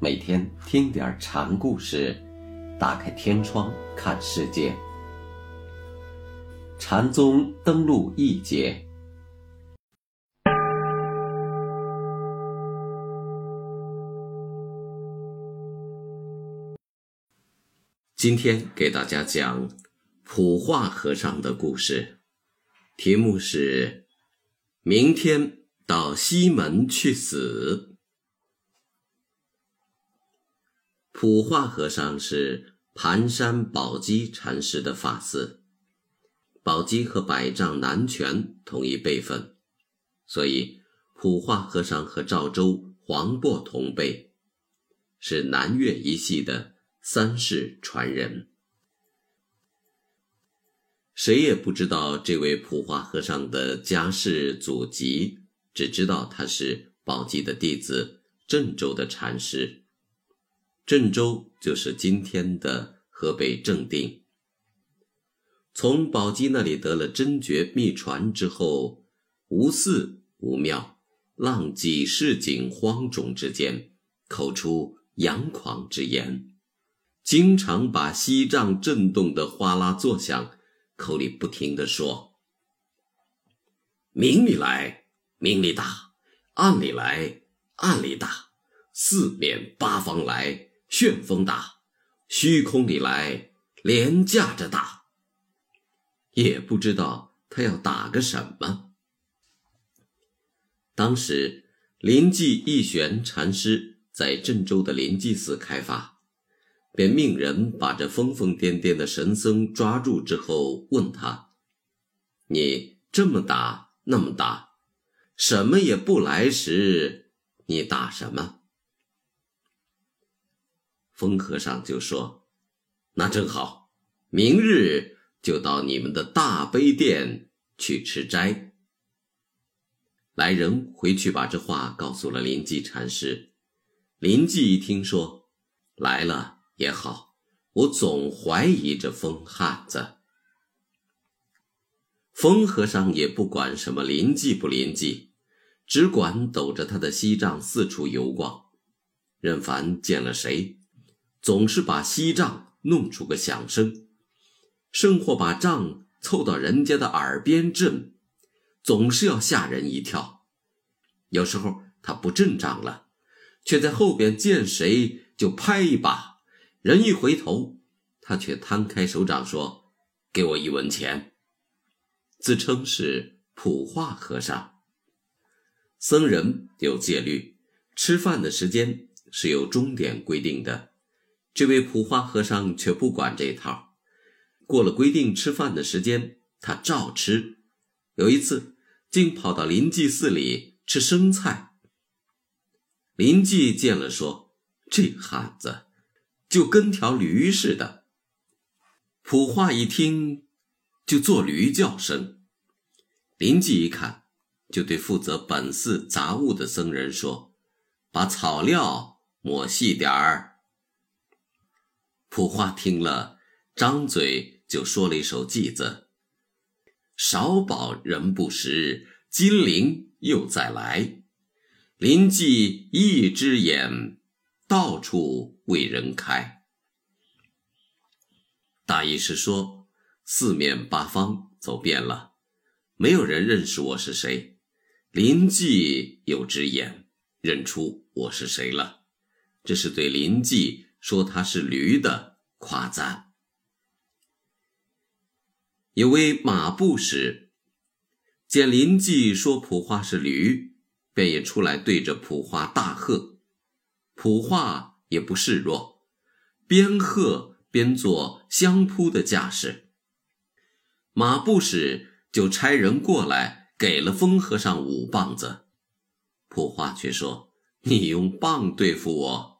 每天听点禅故事，打开天窗看世界。禅宗登陆一节，今天给大家讲普化和尚的故事，题目是“明天到西门去死”。普化和尚是盘山宝鸡禅师的法嗣，宝鸡和百丈南泉同一辈分，所以普化和尚和赵州、黄檗同辈，是南岳一系的三世传人。谁也不知道这位普化和尚的家世祖籍，只知道他是宝鸡的弟子，郑州的禅师。郑州就是今天的河北正定。从宝鸡那里得了真诀秘传之后，无寺无庙，浪迹市井荒冢之间，口出扬狂之言，经常把西藏震动得哗啦作响，口里不停地说：“明里来，明里打；暗里来，暗里打；四面八方来。”旋风打，虚空里来，连架着打。也不知道他要打个什么。当时临济义玄禅师在郑州的临济寺开法，便命人把这疯疯癫癫的神僧抓住之后，问他：“你这么打，那么打，什么也不来时，你打什么？”风和尚就说：“那正好，明日就到你们的大悲殿去吃斋。”来人回去把这话告诉了临济禅师。临济一听说来了也好，我总怀疑这疯汉子。风和尚也不管什么临济不临济，只管抖着他的锡杖四处游逛，任凡见了谁。总是把锡杖弄出个响声，甚或把杖凑到人家的耳边震，总是要吓人一跳。有时候他不震杖了，却在后边见谁就拍一把，人一回头，他却摊开手掌说：“给我一文钱。”自称是普化和尚。僧人有戒律，吃饭的时间是有钟点规定的。这位普化和尚却不管这套，过了规定吃饭的时间，他照吃。有一次，竟跑到临济寺里吃生菜。临济见了，说：“这汉子就跟条驴似的。”普化一听，就做驴叫声。临济一看，就对负责本寺杂物的僧人说：“把草料抹细点儿。”普化听了，张嘴就说了一首偈子：“少饱人不食，金陵又再来。临济一只眼，到处为人开。”大意是说，四面八方走遍了，没有人认识我是谁。林济有只眼，认出我是谁了。这是对林济。说他是驴的夸赞。有位马步使见林济说普化是驴，便也出来对着普化大喝。普化也不示弱，边喝边做相扑的架势。马步使就差人过来给了风和尚五棒子，普化却说：“你用棒对付我。”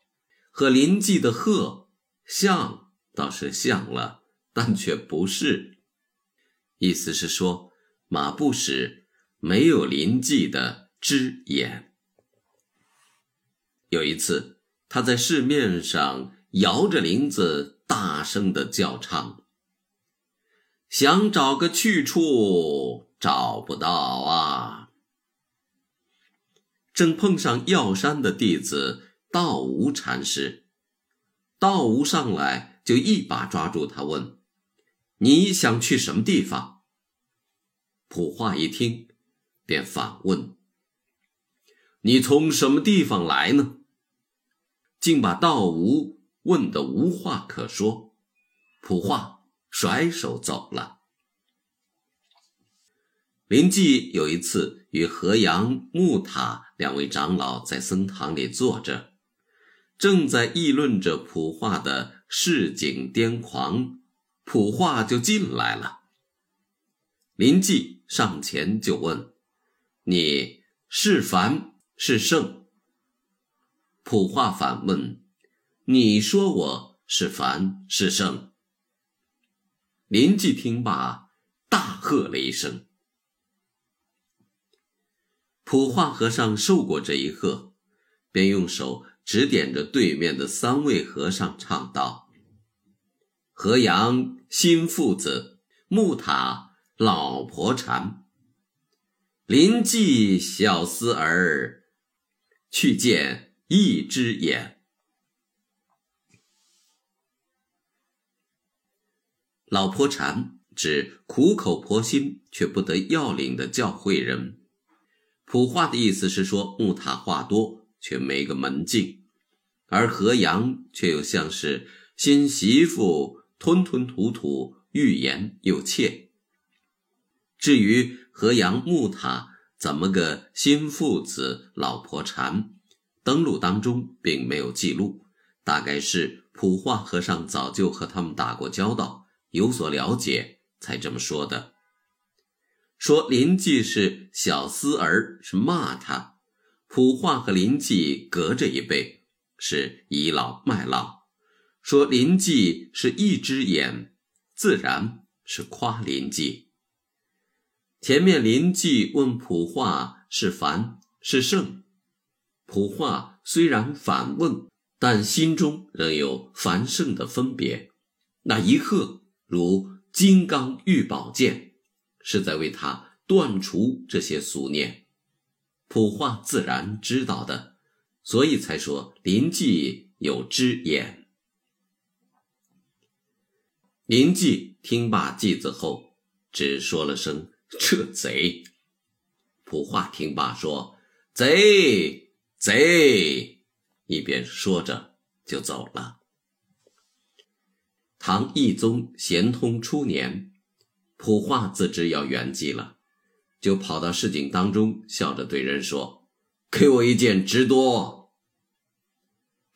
和林记的鹤像倒是像了，但却不是。意思是说，马不使没有林记的知眼。有一次，他在市面上摇着铃子，大声的叫唱，想找个去处，找不到啊。正碰上药山的弟子。道无禅师。道无上来就一把抓住他，问：“你想去什么地方？”普化一听，便反问：“你从什么地方来呢？”竟把道无问得无话可说。普化甩手走了。林寂有一次与河阳、木塔两位长老在僧堂里坐着，正在议论着普化的市井癫狂，普化就进来了。林寂上前就问：“你是凡是圣？”普化反问：“你说我是凡是圣？”林寂听罢，大喝了一声。普化和尚受过这一喝，便用手指点着对面的三位和尚，唱道：“河阳新父子，木塔。”老婆禅，临济小厮儿，去见一只眼。老婆禅指苦口婆心却不得要领的教诲人。普话的意思是说，木塔话多却没个门径，而河阳却又像是新媳妇，吞吞吐吐，欲言又怯。至于河阳木塔怎么个新父子老婆禅，登录当中并没有记录，大概是普化和尚早就和他们打过交道，有所了解才这么说的。说林寂是小厮儿，是骂他；普化和林寂隔着一辈，是倚老卖老。说林寂是一只眼，自然是夸林寂。前面林寂问普化是凡是圣，普化虽然反问，但心中仍有凡圣的分别。那一喝如金刚玉宝剑，是在为他断除这些俗念。普化自然知道的，所以才说林寂有知眼。林寂听罢偈子后，只说了声。这贼！普化听罢说：“贼贼！”一边说着就走了。唐懿宗咸通初年，普化自知要圆寂了，就跑到市井当中，笑着对人说：“给我一件直多。”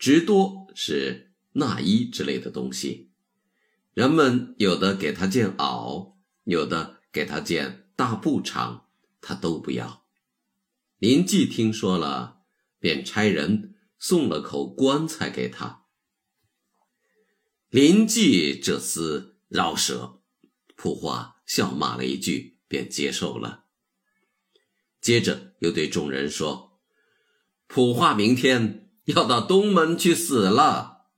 直多是纳衣之类的东西，人们有的给他件袄，有的给他件。大布场，他都不要。林寂听说了，便差人送了口棺材给他。林寂这厮饶舌，普化笑骂了一句，便接受了。接着又对众人说：“普化明天要到东门去死了。”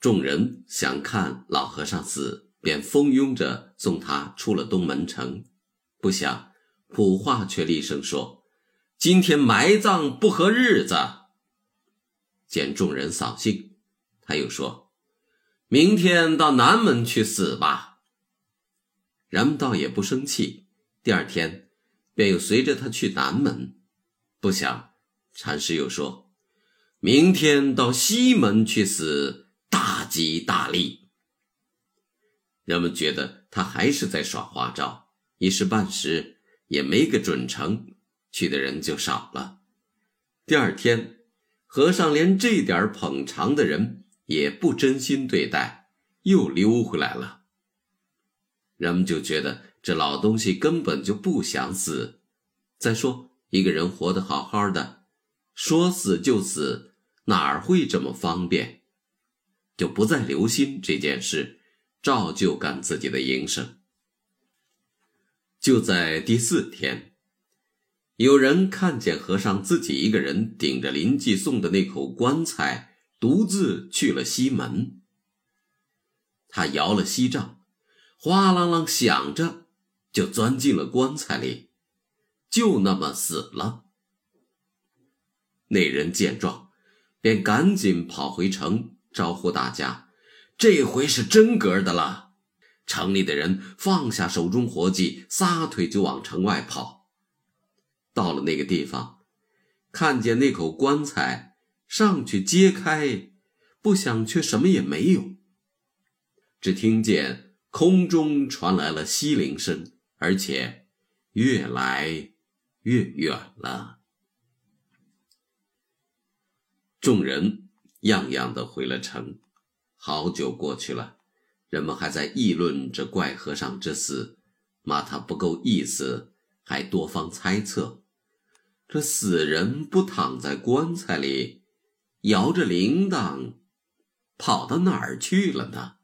众人想看老和尚死，便蜂拥着送他出了东门城。不想，普化却厉声说：“今天埋葬不合日子。”见众人扫兴，他又说：“明天到南门去死吧。”人们倒也不生气。第二天，便又随着他去南门。不想，禅师又说：“明天到西门去死，大吉大利。”人们觉得他还是在耍花招。一时半时也没个准成，去的人就少了。第二天，和尚连这点捧场的人也不真心对待，又溜回来了。人们就觉得这老东西根本就不想死。再说，一个人活得好好的，说死就死，哪儿会这么方便？就不再留心这件事，照旧干自己的营生。就在第四天，有人看见和尚自己一个人顶着林寂送的那口棺材，独自去了西门。他摇了锡杖，哗啷啷响着，就钻进了棺材里，就那么死了。那人见状，便赶紧跑回城，招呼大家：“这回是真格的了！”城里的人放下手中活计，撒腿就往城外跑。到了那个地方，看见那口棺材，上去揭开，不想却什么也没有。只听见空中传来了西铃声，而且越来越远了。众人样样的回了城，好久过去了，人们还在议论这怪和尚之死，骂他不够意思，还多方猜测：这死人不躺在棺材里，摇着铃铛，跑到哪儿去了呢？